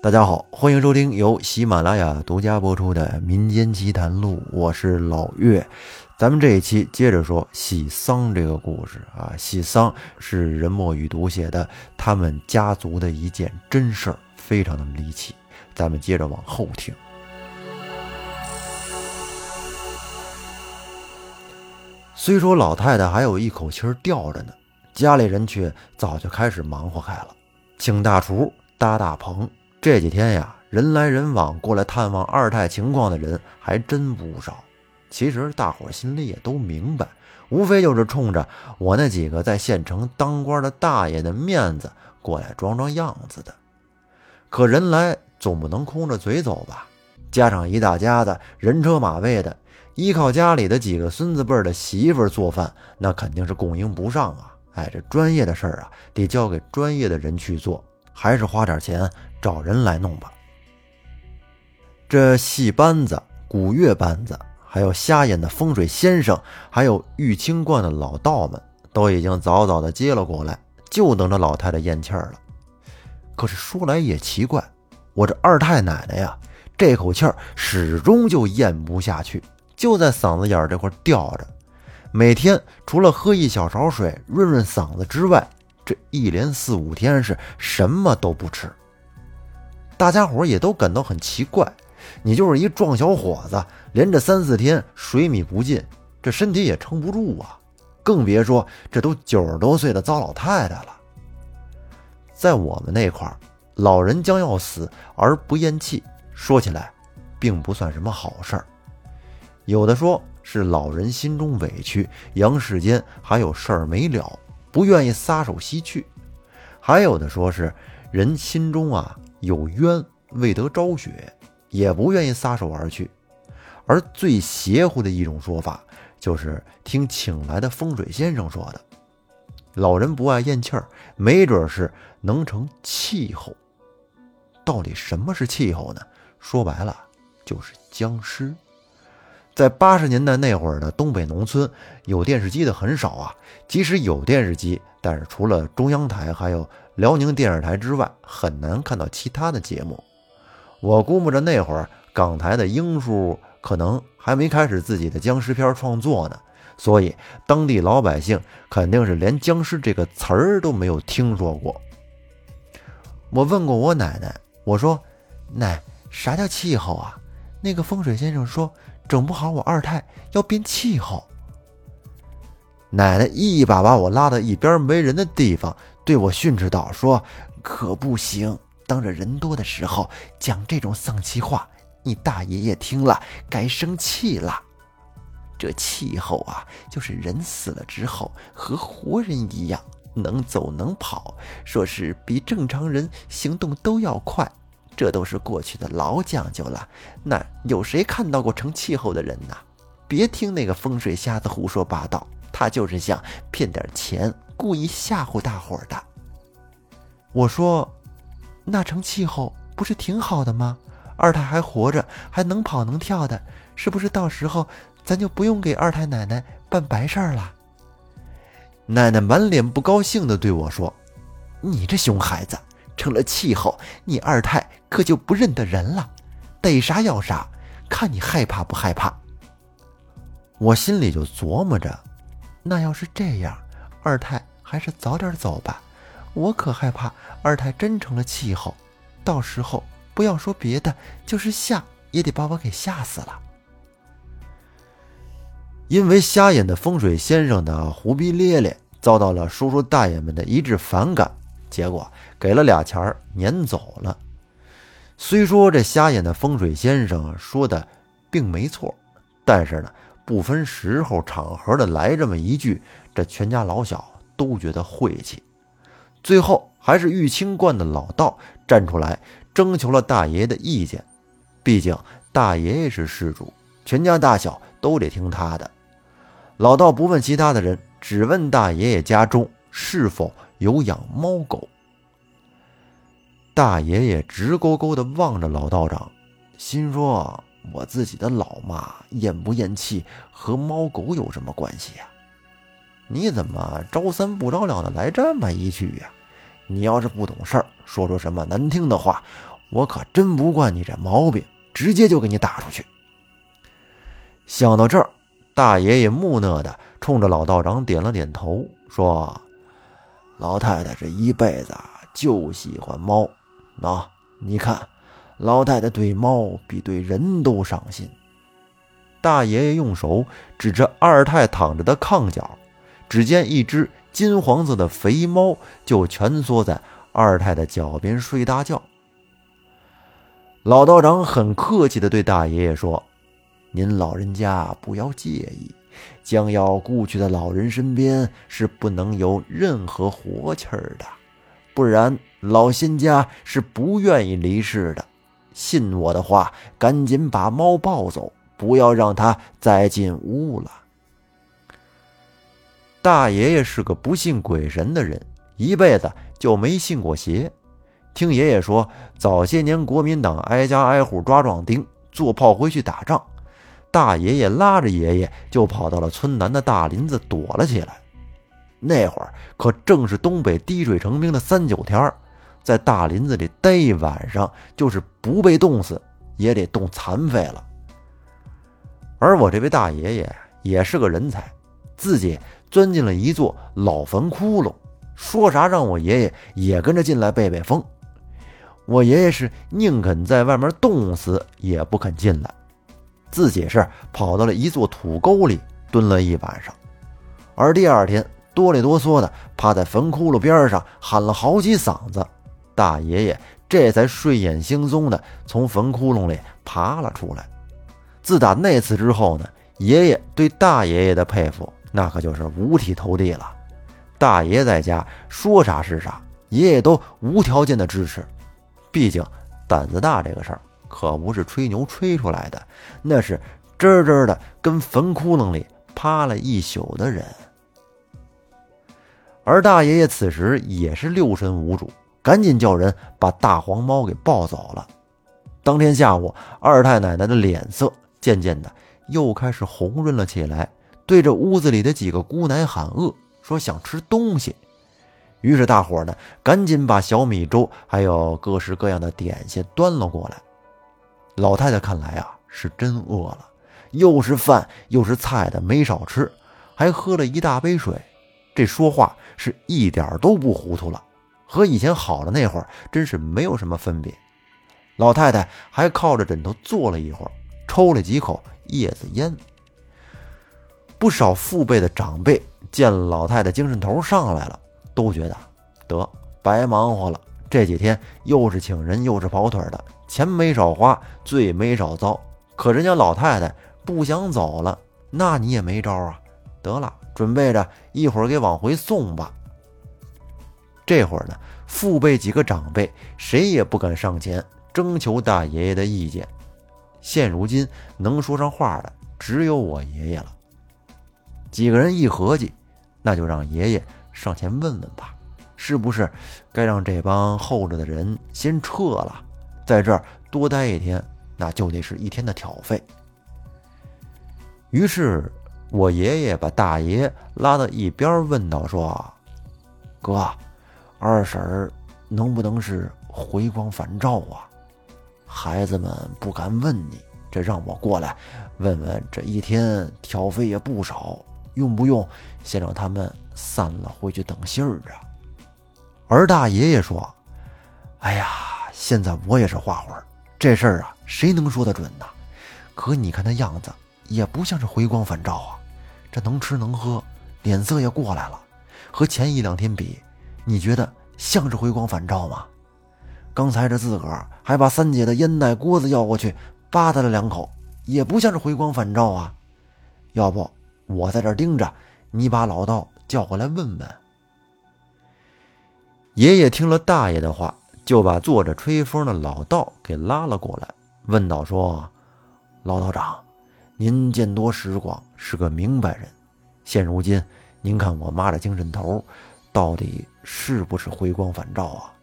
大家好，欢迎收听由喜马拉雅独家播出的《民间奇谈录》，我是老岳。咱们这一期接着说喜丧这个故事啊。喜丧是任墨雨读写的他们家族的一件真事儿，非常的离奇。咱们接着往后听。虽说老太太还有一口气儿吊着呢，家里人却早就开始忙活开了，请大厨搭大棚。这几天呀，人来人往，过来探望二太情况的人还真不少。其实大伙心里也都明白，无非就是冲着我那几个在县城当官的大爷的面子过来装装样子的。可人来总不能空着嘴走吧？加上一大家子人车马位的，依靠家里的几个孙子辈的媳妇做饭，那肯定是供应不上啊！哎，这专业的事儿啊，得交给专业的人去做，还是花点钱。找人来弄吧。这戏班子、古乐班子，还有瞎眼的风水先生，还有玉清观的老道们，都已经早早的接了过来，就等着老太太咽气儿了。可是说来也奇怪，我这二太奶奶呀，这口气儿始终就咽不下去，就在嗓子眼儿这块吊着。每天除了喝一小勺水润润嗓子之外，这一连四五天是什么都不吃。大家伙也都感到很奇怪，你就是一壮小伙子，连着三四天水米不进，这身体也撑不住啊，更别说这都九十多岁的糟老太太了。在我们那块儿，老人将要死而不咽气，说起来，并不算什么好事儿。有的说是老人心中委屈，阳世间还有事儿没了，不愿意撒手西去；还有的说是人心中啊。有冤未得昭雪，也不愿意撒手而去。而最邪乎的一种说法，就是听请来的风水先生说的：老人不爱咽气儿，没准是能成气候。到底什么是气候呢？说白了，就是僵尸。在八十年代那会儿的东北农村，有电视机的很少啊。即使有电视机，但是除了中央台，还有。辽宁电视台之外，很难看到其他的节目。我估摸着那会儿港台的英叔可能还没开始自己的僵尸片创作呢，所以当地老百姓肯定是连僵尸这个词儿都没有听说过。我问过我奶奶，我说：“奶，啥叫气候啊？”那个风水先生说：“整不好我二太要变气候。”奶奶一把把我拉到一边没人的地方。对我训斥道：“说可不行，当着人多的时候讲这种丧气话，你大爷爷听了该生气了。这气候啊，就是人死了之后和活人一样，能走能跑，说是比正常人行动都要快。这都是过去的老讲究了。那有谁看到过成气候的人呢？别听那个风水瞎子胡说八道，他就是想骗点钱。”故意吓唬大伙儿的。我说：“那成气候不是挺好的吗？二太还活着，还能跑能跳的，是不是到时候咱就不用给二太奶奶办白事儿了？”奶奶满脸不高兴的对我说：“你这熊孩子，成了气候，你二太可就不认得人了，逮啥要啥，看你害怕不害怕。”我心里就琢磨着，那要是这样，二太。还是早点走吧，我可害怕二太真成了气候，到时候不要说别的，就是吓也得把我给吓死了。因为瞎眼的风水先生的胡逼咧咧，遭到了叔叔大爷们的一致反感，结果给了俩钱儿撵走了。虽说这瞎眼的风水先生说的并没错，但是呢，不分时候场合的来这么一句，这全家老小。都觉得晦气，最后还是玉清观的老道站出来征求了大爷爷的意见。毕竟大爷爷是事主，全家大小都得听他的。老道不问其他的人，只问大爷爷家中是否有养猫狗。大爷爷直勾勾地望着老道长，心说：“我自己的老妈咽不咽气和猫狗有什么关系呀？”你怎么着三不着两的来这么一句呀？你要是不懂事儿，说出什么难听的话，我可真不惯你这毛病，直接就给你打出去。想到这儿，大爷爷木讷的冲着老道长点了点头，说：“老太太这一辈子就喜欢猫，喏，你看，老太太对猫比对人都上心。”大爷爷用手指着二太躺着的炕角，只见一只金黄色的肥猫就蜷缩在二太的脚边睡大觉。老道长很客气地对大爷爷说：“您老人家不要介意，将要故去的老人身边是不能有任何活气儿的，不然老仙家是不愿意离世的。信我的话，赶紧把猫抱走。”不要让它再进屋了。大爷爷是个不信鬼神的人，一辈子就没信过邪。听爷爷说，早些年国民党挨家挨户抓壮丁，坐炮灰去打仗，大爷爷拉着爷爷就跑到了村南的大林子躲了起来。那会儿可正是东北滴水成冰的三九天儿在大林子里待一晚上，就是不被冻死，也得冻残废了。而我这位大爷爷也是个人才，自己钻进了一座老坟窟窿，说啥让我爷爷也跟着进来背背风。我爷爷是宁肯在外面冻死，也不肯进来，自己是跑到了一座土沟里蹲了一晚上，而第二天哆里哆嗦的趴在坟窟窿边上喊了好几嗓子，大爷爷这才睡眼惺忪的从坟窟窿里爬了出来。自打那次之后呢，爷爷对大爷爷的佩服那可就是五体投地了。大爷在家说啥是啥，爷爷都无条件的支持。毕竟胆子大这个事儿可不是吹牛吹出来的，那是真真的跟坟窟窿里趴了一宿的人。而大爷爷此时也是六神无主，赶紧叫人把大黄猫给抱走了。当天下午，二太奶奶的脸色。渐渐的，又开始红润了起来，对着屋子里的几个姑奶喊饿，说想吃东西。于是大伙呢，赶紧把小米粥还有各式各样的点心端了过来。老太太看来啊，是真饿了，又是饭又是菜的，没少吃，还喝了一大杯水。这说话是一点都不糊涂了，和以前好了那会儿真是没有什么分别。老太太还靠着枕头坐了一会儿。抽了几口叶子烟，不少父辈的长辈见老太太精神头上来了，都觉得得白忙活了。这几天又是请人又是跑腿的，钱没少花，罪没少遭。可人家老太太不想走了，那你也没招啊。得了，准备着一会儿给往回送吧。这会儿呢，父辈几个长辈谁也不敢上前征求大爷爷的意见。现如今能说上话的只有我爷爷了。几个人一合计，那就让爷爷上前问问吧，是不是该让这帮候着的人先撤了，在这儿多待一天，那就得是一天的挑费。于是，我爷爷把大爷拉到一边，问道：“说，哥，二婶能不能是回光返照啊？”孩子们不敢问你，这让我过来问问。这一天挑费也不少，用不用先让他们散了回去等信儿啊？而大爷爷说：“哎呀，现在我也是花花，这事儿啊，谁能说得准呢？可你看他样子，也不像是回光返照啊。这能吃能喝，脸色也过来了，和前一两天比，你觉得像是回光返照吗？”刚才这自个儿还把三姐的烟袋锅子要过去，吧嗒了两口，也不像是回光返照啊。要不我在这盯着，你把老道叫过来问问。爷爷听了大爷的话，就把坐着吹风的老道给拉了过来，问道：“说，老道长，您见多识广，是个明白人。现如今，您看我妈的精神头，到底是不是回光返照啊？”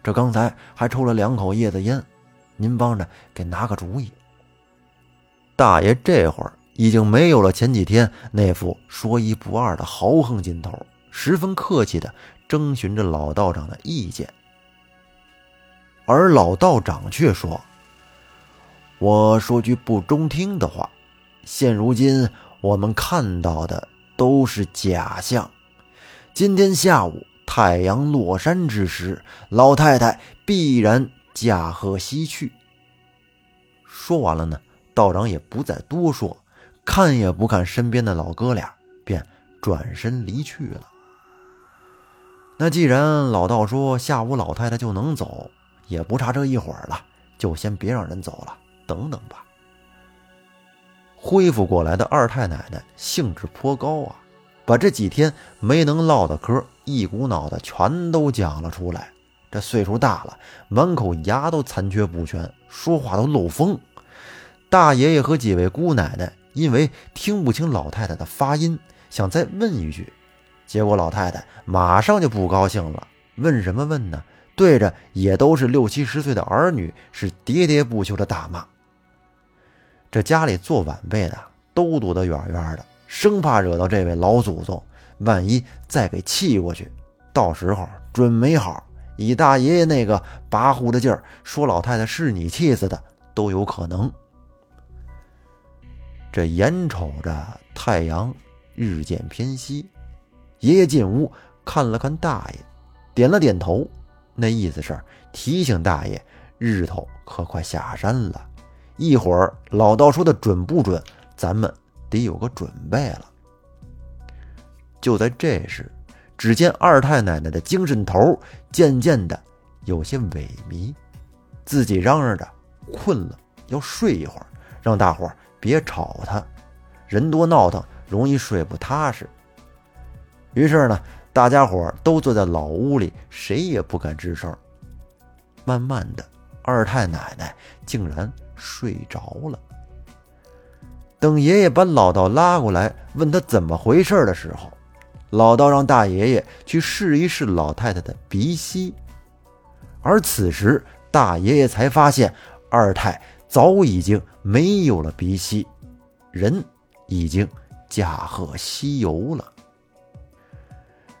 这刚才还抽了两口叶子烟，您帮着给拿个主意。大爷这会儿已经没有了前几天那副说一不二的豪横劲头，十分客气的征询着老道长的意见。而老道长却说：“我说句不中听的话，现如今我们看到的都是假象。今天下午太阳落山之时，老太太必然驾鹤西去。”说完了呢，道长也不再多说，看也不看身边的老哥俩，便转身离去了。那既然老道说下午老太太就能走，也不差这一会儿了，就先别让人走了，等等吧。恢复过来的二太奶奶兴致颇高啊，把这几天没能唠的嗑一股脑的全都讲了出来。这岁数大了，满口牙都残缺不全，说话都漏风。大爷爷和几位姑奶奶因为听不清老太太的发音，想再问一句。结果老太太马上就不高兴了，问什么问呢？对着也都是六七十岁的儿女，是喋喋不休的大骂。这家里做晚辈的都躲得远远的，生怕惹到这位老祖宗，万一再给气过去，到时候准没好。以大爷爷那个跋扈的劲儿，说老太太是你气死的都有可能。这眼瞅着太阳日渐偏西。爷爷进屋看了看大爷，点了点头，那意思是提醒大爷，日头可快下山了。一会儿老道说的准不准，咱们得有个准备了。就在这时，只见二太奶奶的精神头渐渐的有些萎靡，自己嚷嚷着困了，要睡一会儿，让大伙别吵他，人多闹腾容易睡不踏实。于是呢，大家伙都坐在老屋里，谁也不敢吱声。慢慢的，二太奶奶竟然睡着了。等爷爷把老道拉过来，问他怎么回事的时候，老道让大爷爷去试一试老太太的鼻息。而此时，大爷爷才发现二太早已经没有了鼻息，人已经驾鹤西游了。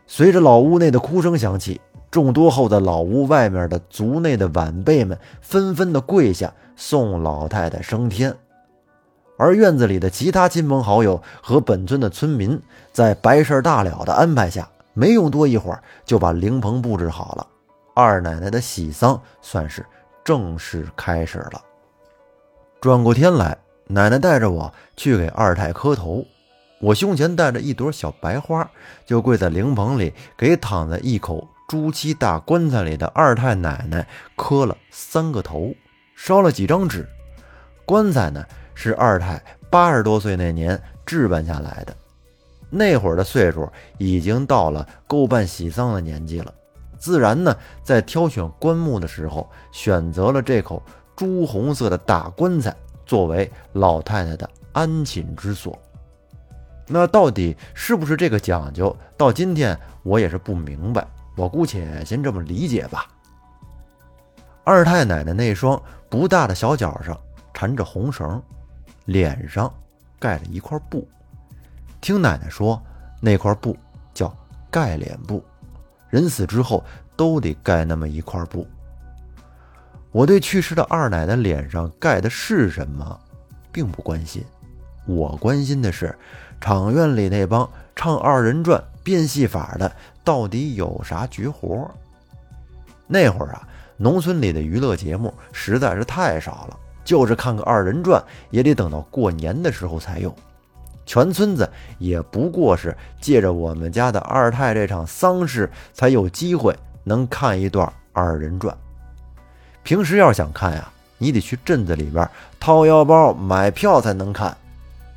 随着老屋内的哭声响起，众多候的老屋外面的族内的晚辈们纷纷的跪下送老太太升天，而院子里的其他亲朋好友和本村的村民在白事大了的安排下，没用多一会儿就把灵棚布置好了，二奶奶的喜丧算是正式开始了。转过天来，奶奶带着我去给二太磕头。我胸前带着一朵小白花，就跪在灵棚里，给躺在一口朱漆大棺材里的二太奶奶磕了三个头，烧了几张纸。棺材呢，是二太八十多岁那年置办下来的，那会儿的岁数已经到了够办喜丧的年纪了，自然呢，在挑选棺木的时候，选择了这口朱红色的大棺材作为老太太的安寝之所。那到底是不是这个讲究？到今天我也是不明白。我姑且先这么理解吧。二太奶奶那双不大的小脚上缠着红绳，脸上盖着一块布。听奶奶说，那块布叫盖脸布，人死之后都得盖那么一块布。我对去世的二奶奶脸上盖的是什么，并不关心。我关心的是。场院里那帮唱二人转、变戏法的，到底有啥绝活？那会儿啊，农村里的娱乐节目实在是太少了，就是看个二人转，也得等到过年的时候才有。全村子也不过是借着我们家的二太这场丧事，才有机会能看一段二人转。平时要想看呀，你得去镇子里边掏腰包买票才能看。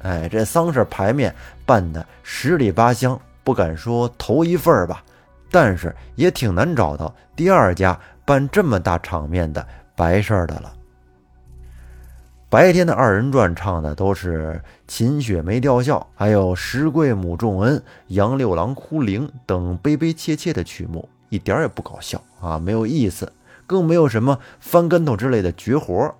哎，这丧事牌面办的十里八乡，不敢说头一份吧，但是也挺难找到第二家办这么大场面的白事的了。白天的二人转唱的都是秦雪梅吊孝，还有石贵母重恩、杨六郎哭灵等悲悲切切的曲目，一点也不搞笑啊，没有意思，更没有什么翻跟头之类的绝活。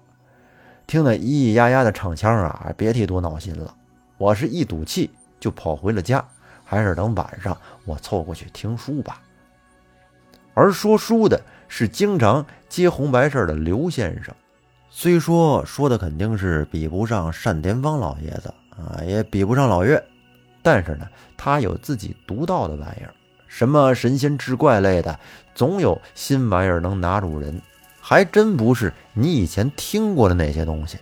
听那咿咿呀呀的唱腔啊，别提多闹心了。我是一赌气就跑回了家，还是等晚上我凑过去听书吧。而说书的是经常接红白事的刘先生。虽说说的肯定是比不上单田芳老爷子啊，也比不上老岳，但是呢，他有自己独到的玩意儿，什么神仙志怪类的，总有新玩意儿能拿住人，还真不是你以前听过的那些东西。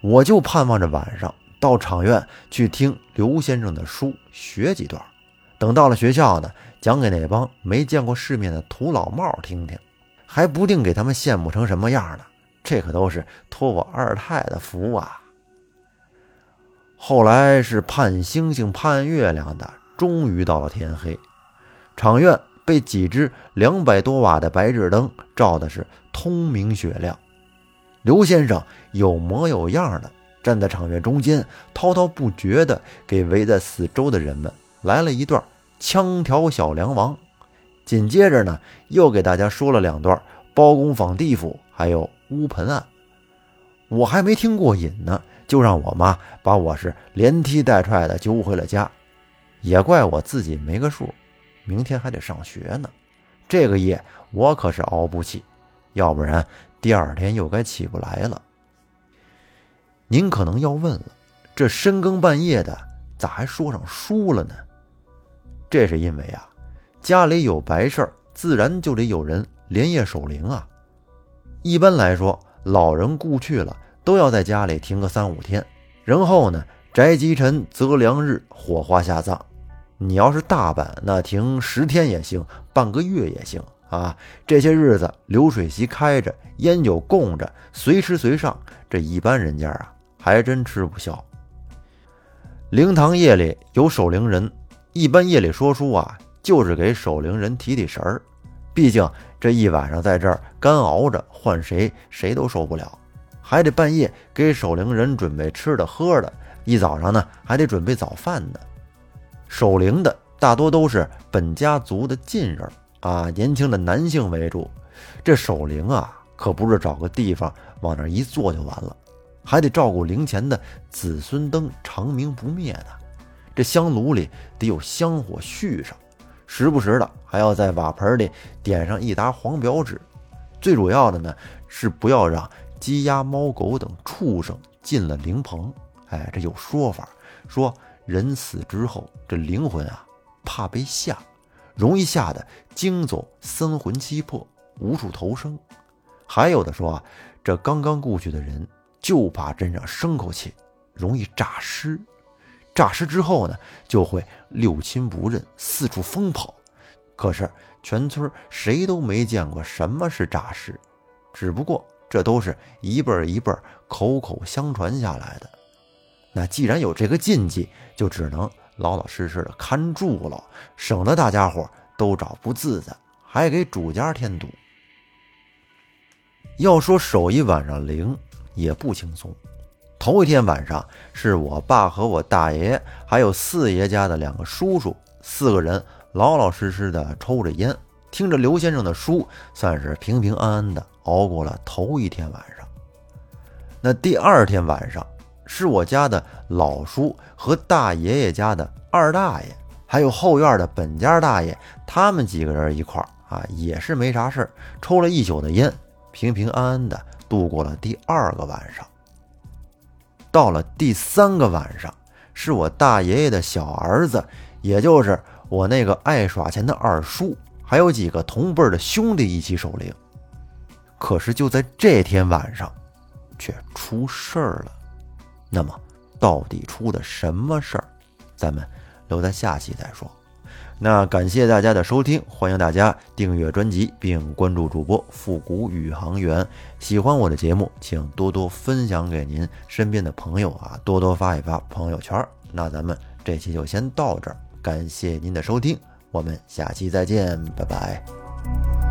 我就盼望着晚上到场院去听刘先生的书，学几段。等到了学校呢，讲给那帮没见过世面的土老帽听听，还不定给他们羡慕成什么样呢。这可都是托我二太的福啊！后来是盼星星盼月亮的，终于到了天黑，场院被几只两百多瓦的白炽灯照的是通明雪亮。刘先生有模有样的站在场院中间，滔滔不绝地给围在四周的人们来了一段枪挑小梁王，紧接着呢，又给大家说了两段包公访地府，还有乌盆案。我还没听过瘾呢，就让我妈把我是连踢带踹的揪回了家。也怪我自己没个数，明天还得上学呢。这个夜我可是熬不起，要不然。第二天又该起不来了。您可能要问了，这深更半夜的咋还说上书了呢？这是因为啊，家里有白事儿，自然就得有人连夜守灵啊。一般来说，老人故去了，都要在家里停个三五天，然后呢，宅吉辰择良日火化下葬。你要是大办，那停十天也行，半个月也行。啊，这些日子流水席开着，烟酒供着，随吃随上，这一般人家啊还真吃不消。灵堂夜里有守灵人，一般夜里说书啊，就是给守灵人提提神儿。毕竟这一晚上在这儿干熬着，换谁谁都受不了，还得半夜给守灵人准备吃的喝的，一早上呢还得准备早饭呢。守灵的大多都是本家族的近人。啊，年轻的男性为主，这守灵啊，可不是找个地方往那一坐就完了，还得照顾灵前的子孙灯长明不灭呢。这香炉里得有香火续上，时不时的还要在瓦盆里点上一沓黄表纸。最主要的呢，是不要让鸡鸭猫狗等畜生进了灵棚。哎，这有说法，说人死之后，这灵魂啊，怕被吓。容易吓得惊走三魂七魄，无处投生。还有的说啊，这刚刚故去的人就怕镇上生口气，容易诈尸。诈尸之后呢，就会六亲不认，四处疯跑。可是全村谁都没见过什么是诈尸，只不过这都是一辈一辈口口相传下来的。那既然有这个禁忌，就只能。老老实实的看住了，省得大家伙都找不自在，还给主家添堵。要说守一晚上灵也不轻松。头一天晚上是我爸和我大爷还有四爷家的两个叔叔四个人老老实实的抽着烟，听着刘先生的书，算是平平安安的熬过了头一天晚上。那第二天晚上。是我家的老叔和大爷爷家的二大爷，还有后院的本家大爷，他们几个人一块儿啊，也是没啥事儿，抽了一宿的烟，平平安安的度过了第二个晚上。到了第三个晚上，是我大爷爷的小儿子，也就是我那个爱耍钱的二叔，还有几个同辈的兄弟一起守灵。可是就在这天晚上，却出事儿了。那么，到底出的什么事儿？咱们留在下期再说。那感谢大家的收听，欢迎大家订阅专辑并关注主播复古宇航员。喜欢我的节目，请多多分享给您身边的朋友啊，多多发一发朋友圈。那咱们这期就先到这儿，感谢您的收听，我们下期再见，拜拜。